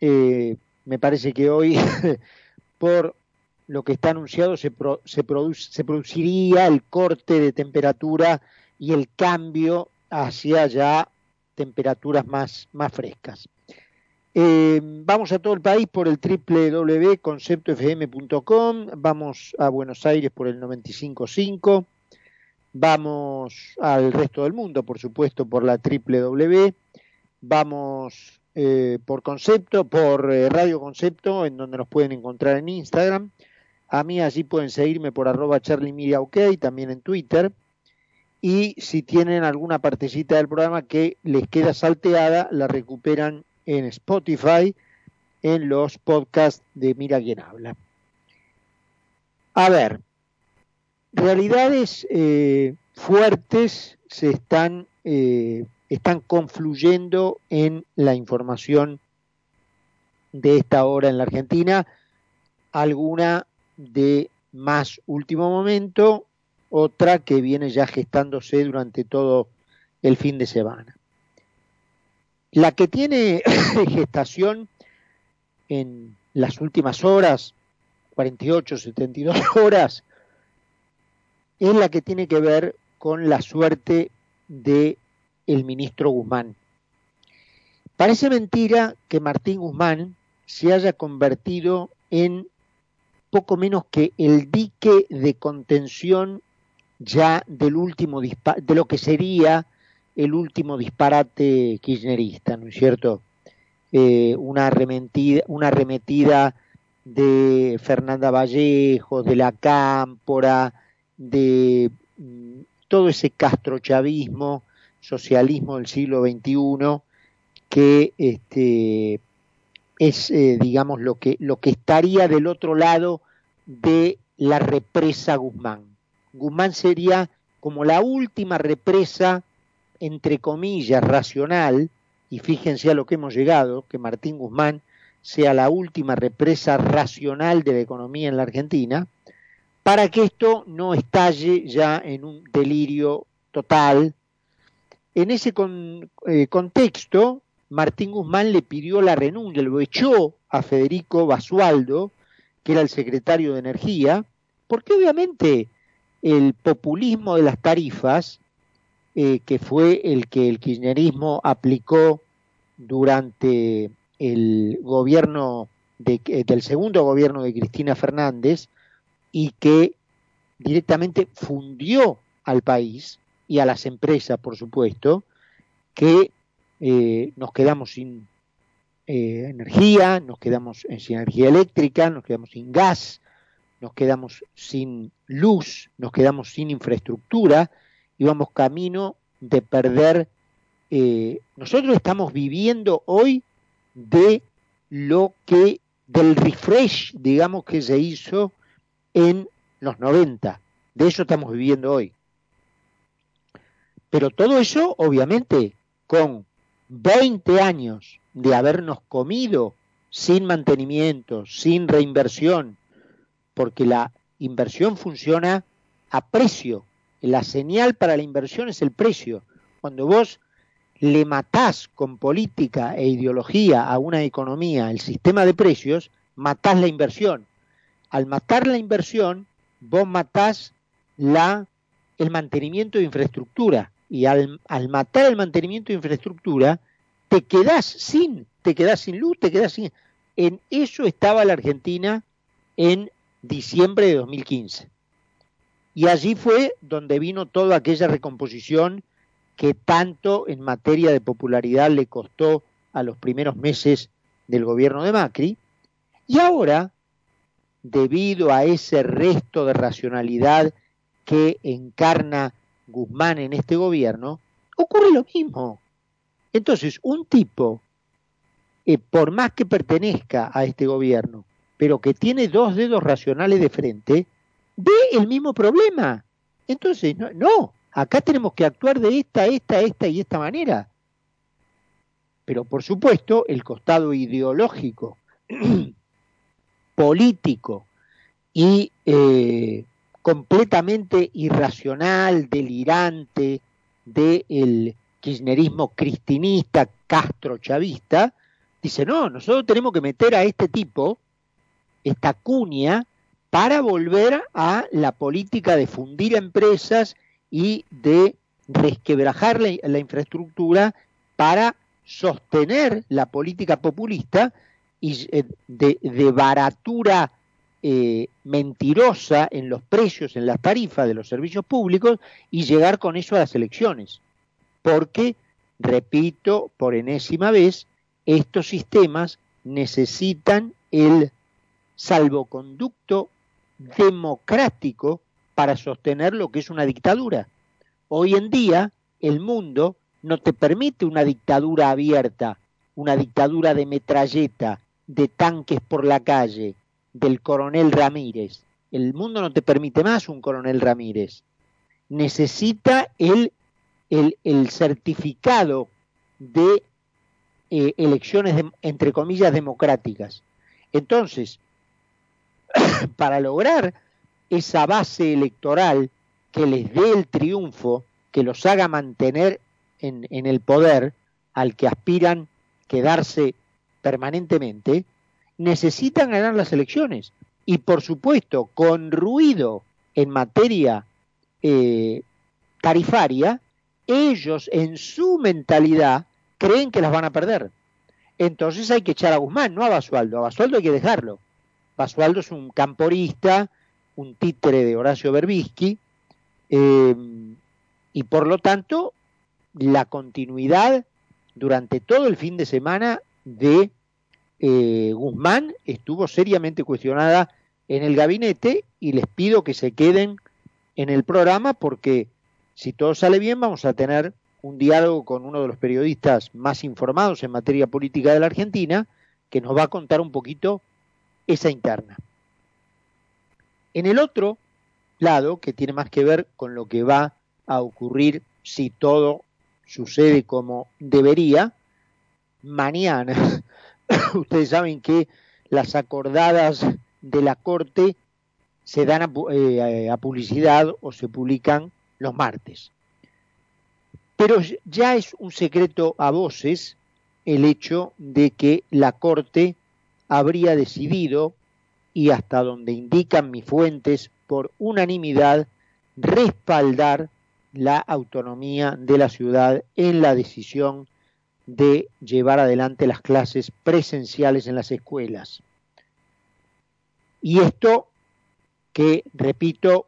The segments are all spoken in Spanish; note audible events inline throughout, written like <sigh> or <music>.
eh, me parece que hoy, <laughs> por lo que está anunciado, se, se, se produciría el corte de temperatura y el cambio hacia ya temperaturas más, más frescas. Eh, vamos a todo el país por el www.conceptofm.com, vamos a Buenos Aires por el 955, vamos al resto del mundo, por supuesto, por la www, vamos eh, por Concepto, por eh, Radio Concepto, en donde nos pueden encontrar en Instagram. A mí allí pueden seguirme por arroba OK, también en Twitter. Y si tienen alguna partecita del programa que les queda salteada, la recuperan en Spotify, en los podcasts de Mira quién habla. A ver, realidades eh, fuertes se están, están confluyendo en la información de esta hora en la Argentina, alguna de más último momento, otra que viene ya gestándose durante todo el fin de semana. La que tiene <coughs> gestación en las últimas horas, 48, 72 <laughs> horas, es la que tiene que ver con la suerte de el ministro Guzmán. Parece mentira que Martín Guzmán se haya convertido en poco menos que el dique de contención ya del último de lo que sería el último disparate kirchnerista, ¿no es cierto? Eh, una, arremetida, una arremetida de Fernanda Vallejo, de la Cámpora, de mm, todo ese castrochavismo, socialismo del siglo XXI, que este, es, eh, digamos, lo que, lo que estaría del otro lado de la represa Guzmán. Guzmán sería como la última represa entre comillas, racional, y fíjense a lo que hemos llegado, que Martín Guzmán sea la última represa racional de la economía en la Argentina, para que esto no estalle ya en un delirio total. En ese eh, contexto, Martín Guzmán le pidió la renuncia, lo echó a Federico Basualdo, que era el secretario de Energía, porque obviamente el populismo de las tarifas eh, que fue el que el kirchnerismo aplicó durante el gobierno de, eh, del segundo gobierno de Cristina Fernández y que directamente fundió al país y a las empresas, por supuesto, que eh, nos quedamos sin energía, nos quedamos sin energía eléctrica, nos quedamos sin gas, nos quedamos sin luz, nos quedamos sin infraestructura, íbamos camino de perder. Eh, nosotros estamos viviendo hoy de lo que, del refresh, digamos, que se hizo en los 90. De eso estamos viviendo hoy. Pero todo eso, obviamente, con 20 años de habernos comido sin mantenimiento, sin reinversión, porque la inversión funciona a precio, la señal para la inversión es el precio. Cuando vos le matás con política e ideología a una economía el sistema de precios, matás la inversión. Al matar la inversión, vos matás la, el mantenimiento de infraestructura. Y al, matar el mantenimiento de infraestructura, te quedás sin, te quedás sin luz, te quedás sin... En eso estaba la Argentina en diciembre de 2015. Y allí fue donde vino toda aquella recomposición que tanto en materia de popularidad le costó a los primeros meses del gobierno de Macri. Y ahora, debido a ese resto de racionalidad que encarna Guzmán en este gobierno, ocurre lo mismo. Entonces, un tipo, eh, por más que pertenezca a este gobierno, pero que tiene dos dedos racionales de frente, ve el mismo problema. Entonces, no, acá tenemos que actuar de esta, esta, esta y esta manera. Pero por supuesto, el costado ideológico, <clears throat> político y eh, completamente irracional, delirante del kirchnerismo cristinista, castro chavista, dice, no, nosotros tenemos que meter a este tipo, esta cuña, para volver a la política de fundir empresas y de resquebrajar la, infraestructura para sostener la política populista y eh, de, baratura eh, mentirosa en los precios, en las tarifas de los servicios públicos y llegar con eso a las elecciones. Porque, repito por enésima vez, estos sistemas necesitan el salvoconducto democrático para sostener lo que es una dictadura. Hoy en día el mundo no te permite una dictadura abierta, una dictadura de metralleta, de tanques por la calle, del coronel Ramírez. El mundo no te permite más un coronel Ramírez. Necesita el, el, certificado de eh, elecciones, entre comillas, democráticas. Entonces, <coughs> para lograr esa base electoral que les dé el triunfo, que los haga mantener en, en el poder al que aspiran quedarse permanentemente, necesitan ganar las elecciones. Y por supuesto, con ruido en materia eh, tarifaria, ellos en su mentalidad creen que las van a perder. Entonces hay que echar a Guzmán, no a Basualdo. A Basualdo hay que dejarlo. Basualdo es un camporista, un títere de Horacio Berbisky, eh, y por lo tanto la continuidad durante todo el fin de semana de eh, Guzmán estuvo seriamente cuestionada en el gabinete y les pido que se queden en el programa porque si todo sale bien vamos a tener un diálogo con uno de los periodistas más informados en materia política de la Argentina que nos va a contar un poquito esa interna. En el otro lado, que tiene más que ver con lo que va a ocurrir si todo sucede como debería, mañana <coughs> ustedes saben que las acordadas de la Corte se dan eh, a, publicidad o se publican los martes. Pero ya es un secreto a voces el hecho de que la Corte habría decidido, y hasta donde indican mis fuentes, por unanimidad, respaldar la autonomía de la ciudad en la decisión de llevar adelante las clases presenciales en las escuelas. Y esto que, repito,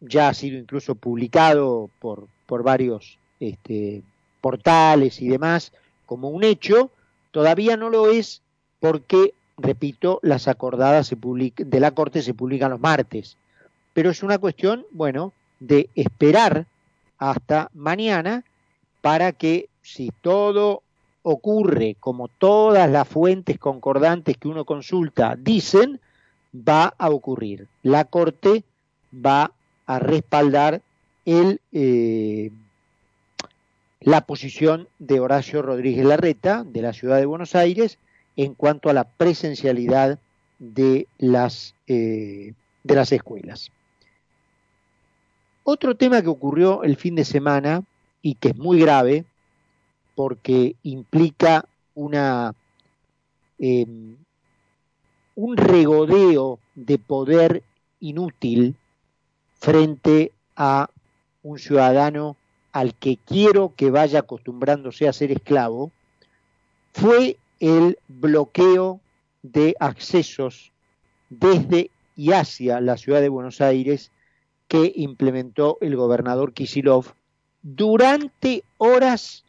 ya ha sido incluso publicado por, por varios este, portales y demás como un hecho, todavía no lo es porque, repito, las acordadas de la Corte se publican los martes. Pero es una cuestión, bueno, de esperar hasta mañana para que si todo ocurre como todas las fuentes concordantes que uno consulta dicen, va a ocurrir. La Corte va a respaldar el, eh, la posición de Horacio Rodríguez Larreta de la Ciudad de Buenos Aires en cuanto a la presencialidad de las, eh, de las escuelas. Otro tema que ocurrió el fin de semana y que es muy grave porque implica una em, un regodeo de poder inútil frente a un ciudadano al que quiero que vaya acostumbrándose a ser esclavo, fue el bloqueo de accesos desde y hacia la ciudad de Buenos Aires que implementó el gobernador Kisilov durante horas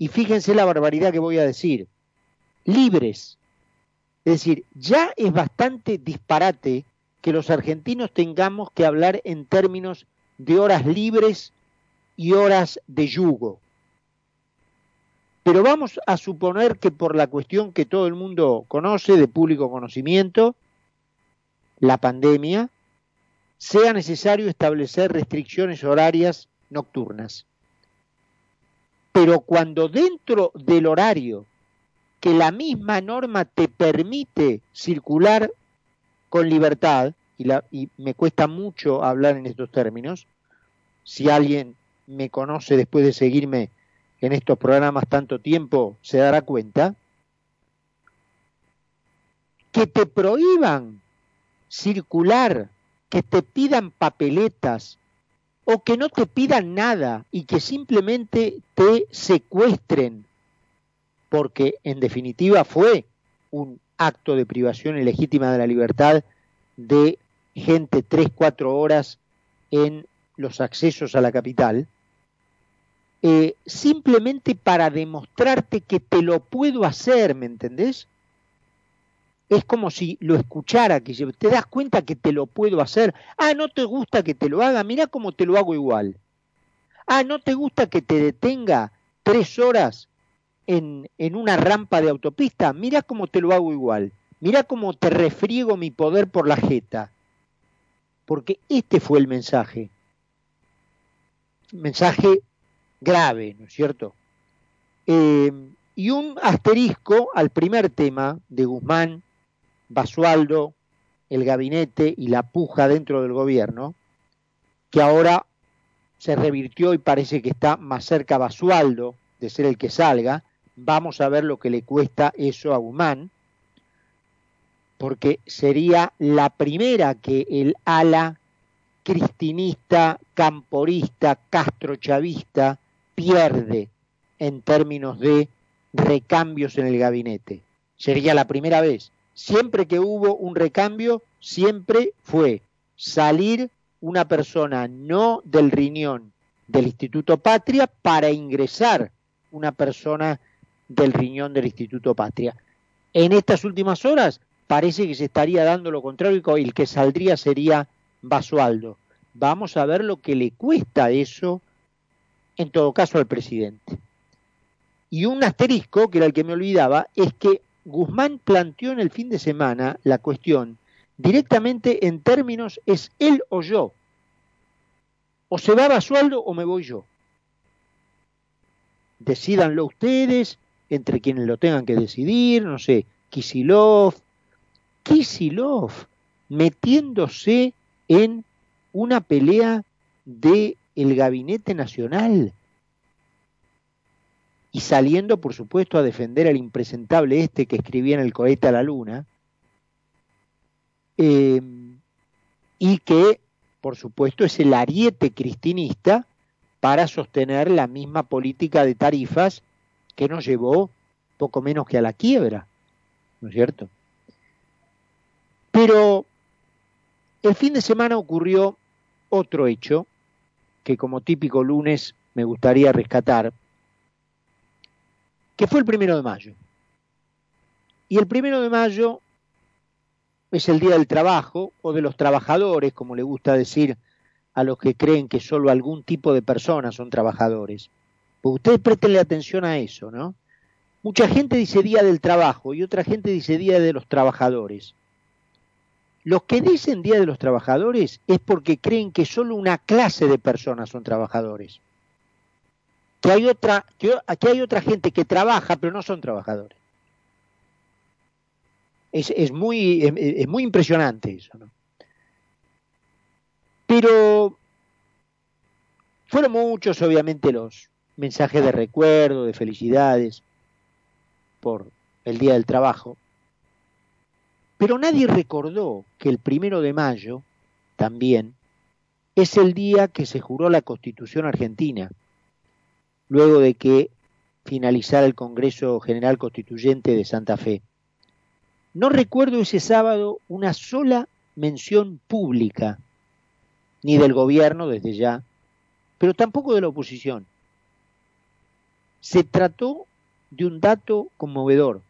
y fíjense la barbaridad que voy a decir, libres. Es decir, ya es bastante disparate que los argentinos tengamos que hablar en términos de horas libres y horas de yugo. Pero vamos a suponer que por la cuestión que todo el mundo conoce, de público conocimiento, la pandemia, sea necesario establecer restricciones horarias nocturnas. Pero cuando dentro del horario que la misma norma te permite circular con libertad, y, la, y, me cuesta mucho hablar en estos términos, si alguien me conoce después de seguirme en estos programas tanto tiempo, se dará cuenta, que te prohíban circular, que te pidan papeletas o que no te pidan nada y que simplemente te secuestren, porque en definitiva fue un acto de privación ilegítima de la libertad de gente tres, cuatro horas en los accesos a la capital, eh, simplemente para demostrarte que te lo puedo hacer, ¿me entendés? Es como si lo escuchara, que te das cuenta que te lo puedo hacer. Ah, no te gusta que te lo haga, mira cómo te lo hago igual. Ah, no te gusta que te detenga tres horas en, en una rampa de autopista, mira cómo te lo hago igual. Mira cómo te refriego mi poder por la jeta. Porque este fue el mensaje. Mensaje grave, ¿no es cierto? Eh, y un asterisco al primer tema de Guzmán, Basualdo, el gabinete y la puja dentro del gobierno, que ahora se revirtió y parece que está más cerca Basualdo de ser el que salga. Vamos a ver lo que le cuesta eso a Guzmán, porque sería la primera que el ala cristinista, camporista, castrochavista pierde en términos de recambios en el gabinete. Sería la primera vez. Siempre que hubo un recambio, siempre fue salir una persona no del riñón del Instituto Patria para ingresar una persona del riñón del Instituto Patria. En estas últimas horas parece que se estaría dando lo contrario y el que saldría sería Basualdo. Vamos a ver lo que le cuesta eso en todo caso al presidente. Y un asterisco, que era el que me olvidaba, es que Guzmán planteó en el fin de semana la cuestión directamente en términos es él o yo. O se va a sueldo o me voy yo. Decídanlo ustedes, entre quienes lo tengan que decidir, no sé, Kisilov, Kisilov metiéndose en una pelea de el gabinete nacional y saliendo, por supuesto, a defender al impresentable este que escribía en el cohete a la luna, eh, y que, por supuesto, es el ariete cristinista para sostener la misma política de tarifas que nos llevó poco menos que a la quiebra, ¿no es cierto? Pero el fin de semana ocurrió otro hecho que como típico lunes me gustaría rescatar, que fue el primero de mayo. Y el primero de mayo es el Día del Trabajo o de los trabajadores, como le gusta decir a los que creen que solo algún tipo de personas son trabajadores. Pues ustedes prestenle atención a eso, ¿no? Mucha gente dice Día del Trabajo y otra gente dice Día de los Trabajadores. Los que dicen Día de los Trabajadores es porque creen que solo una clase de personas son trabajadores. Que hay otra, que aquí hay otra gente que trabaja pero no son trabajadores. Es, es muy, es, muy impresionante eso. ¿no? Pero fueron muchos, obviamente, los mensajes de recuerdo, de felicidades por el Día del Trabajo. Pero nadie recordó que el primero de mayo, también, es el día que se juró la Constitución argentina, luego de que finalizara el Congreso General Constituyente de Santa Fe. No recuerdo ese sábado una sola mención pública, ni del gobierno desde ya, pero tampoco de la oposición. Se trató de un dato conmovedor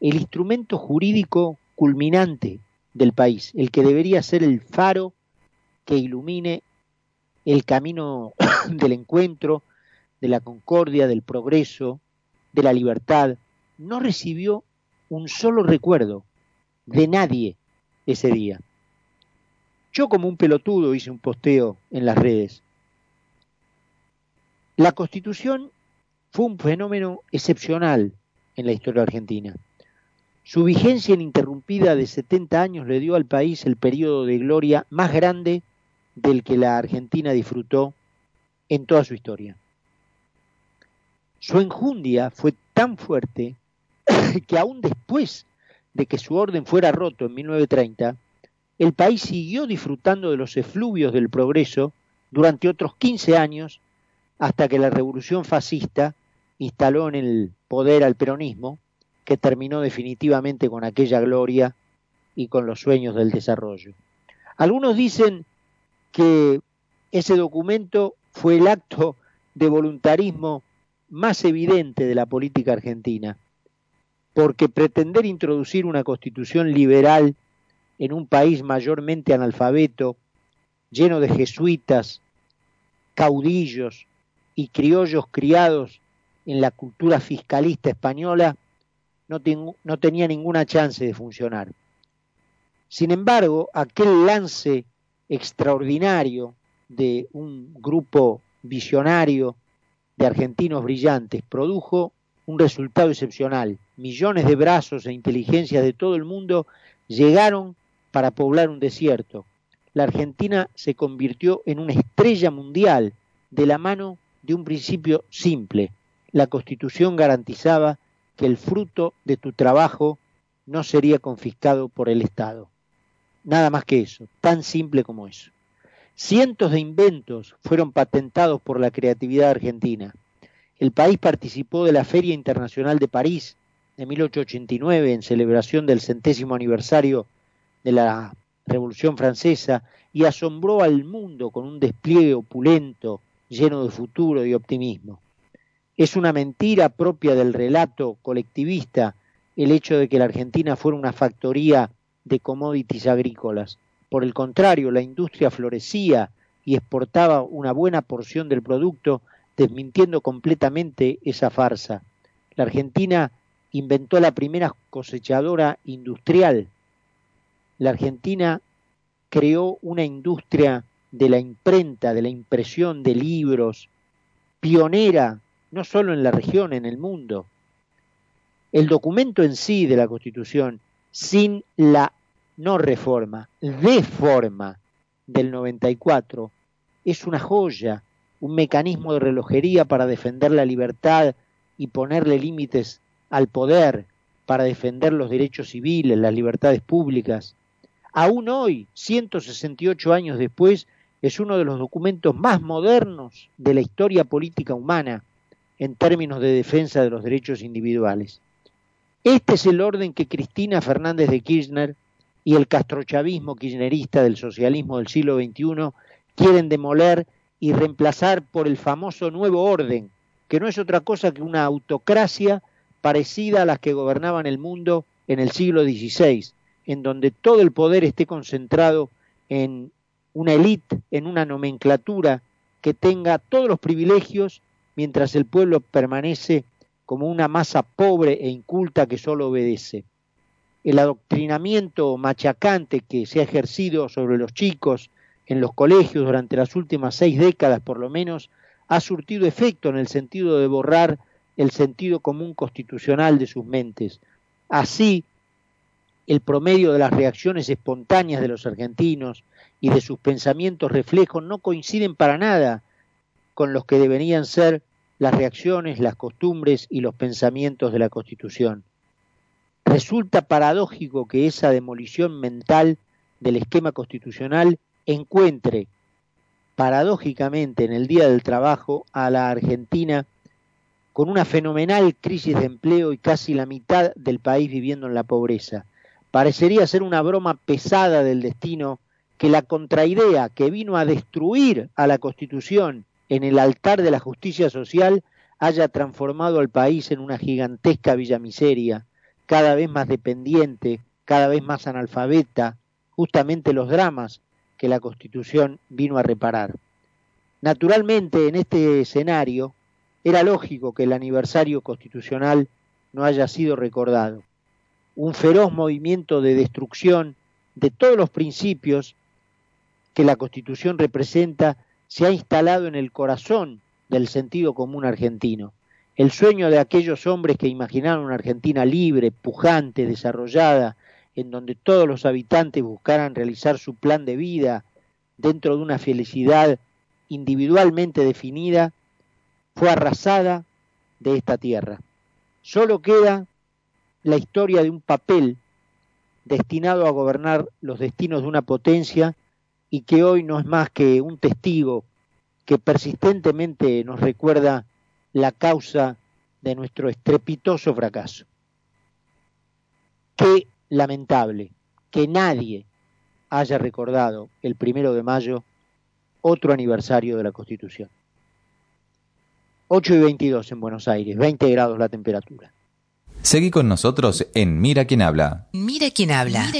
el instrumento jurídico culminante del país, el que debería ser el faro que ilumine el camino <coughs> del encuentro, de la concordia, del progreso, de la libertad, no recibió un solo recuerdo de nadie ese día. Yo como un pelotudo hice un posteo en las redes. La constitución fue un fenómeno excepcional en la historia argentina. Su vigencia ininterrumpida de 70 años le dio al país el periodo de gloria más grande del que la Argentina disfrutó en toda su historia. Su enjundia fue tan fuerte <laughs> que aún después de que su orden fuera roto en 1930, el país siguió disfrutando de los efluvios del progreso durante otros 15 años hasta que la revolución fascista instaló en el poder al peronismo, que terminó definitivamente con aquella gloria y con los sueños del desarrollo. Algunos dicen que ese documento fue el acto de voluntarismo más evidente de la política argentina, porque pretender introducir una constitución liberal en un país mayormente analfabeto, lleno de jesuitas, caudillos y criollos criados en la cultura fiscalista española, no, no tenía ninguna chance de funcionar. Sin embargo, aquel lance extraordinario de un grupo visionario de argentinos brillantes produjo un resultado excepcional. Millones de brazos e inteligencias de todo el mundo llegaron para poblar un desierto. La Argentina se convirtió en una estrella mundial de la mano de un principio simple. La Constitución garantizaba que el fruto de tu trabajo no sería confiscado por el Estado. Nada más que eso, tan simple como eso. Cientos de inventos fueron patentados por la creatividad argentina. El país participó de la Feria Internacional de París de 1889 en celebración del centésimo aniversario de la Revolución Francesa y asombró al mundo con un despliegue opulento, lleno de futuro y optimismo. Es una mentira propia del relato colectivista el hecho de que la Argentina fuera una factoría de commodities agrícolas. Por el contrario, la industria florecía y exportaba una buena porción del producto, desmintiendo completamente esa farsa. La Argentina inventó la primera cosechadora industrial. La Argentina creó una industria de la imprenta, de la impresión de libros, pionera no solo en la región, en el mundo. El documento en sí de la Constitución, sin la no reforma, deforma del 94, es una joya, un mecanismo de relojería para defender la libertad y ponerle límites al poder, para defender los derechos civiles, las libertades públicas. Aún hoy, 168 años después, es uno de los documentos más modernos de la historia política humana en términos de defensa de los derechos individuales. Este es el orden que Cristina Fernández de Kirchner y el castrochavismo kirchnerista del socialismo del siglo XXI quieren demoler y reemplazar por el famoso nuevo orden, que no es otra cosa que una autocracia parecida a las que gobernaban el mundo en el siglo XVI, en donde todo el poder esté concentrado en una élite, en una nomenclatura que tenga todos los privilegios mientras el pueblo permanece como una masa pobre e inculta que solo obedece. El adoctrinamiento machacante que se ha ejercido sobre los chicos en los colegios durante las últimas seis décadas por lo menos ha surtido efecto en el sentido de borrar el sentido común constitucional de sus mentes. Así, el promedio de las reacciones espontáneas de los argentinos y de sus pensamientos reflejos no coinciden para nada con los que deberían ser las reacciones, las costumbres y los pensamientos de la Constitución. Resulta paradójico que esa demolición mental del esquema constitucional encuentre paradójicamente en el Día del Trabajo a la Argentina con una fenomenal crisis de empleo y casi la mitad del país viviendo en la pobreza. Parecería ser una broma pesada del destino que la contraidea que vino a destruir a la Constitución en el altar de la justicia social haya transformado al país en una gigantesca villa miseria, cada vez más dependiente, cada vez más analfabeta, justamente los dramas que la Constitución vino a reparar. Naturalmente, en este escenario, era lógico que el aniversario constitucional no haya sido recordado. Un feroz movimiento de destrucción de todos los principios que la Constitución representa se ha instalado en el corazón del sentido común argentino. El sueño de aquellos hombres que imaginaron una Argentina libre, pujante, desarrollada, en donde todos los habitantes buscaran realizar su plan de vida dentro de una felicidad individualmente definida, fue arrasada de esta tierra. Solo queda la historia de un papel destinado a gobernar los destinos de una potencia y que hoy no es más que un testigo que persistentemente nos recuerda la causa de nuestro estrepitoso fracaso. Qué lamentable que nadie haya recordado el primero de mayo otro aniversario de la Constitución. 8 y 22 en Buenos Aires, 20 grados la temperatura. Seguí con nosotros en Mira quién habla. Mira quién habla.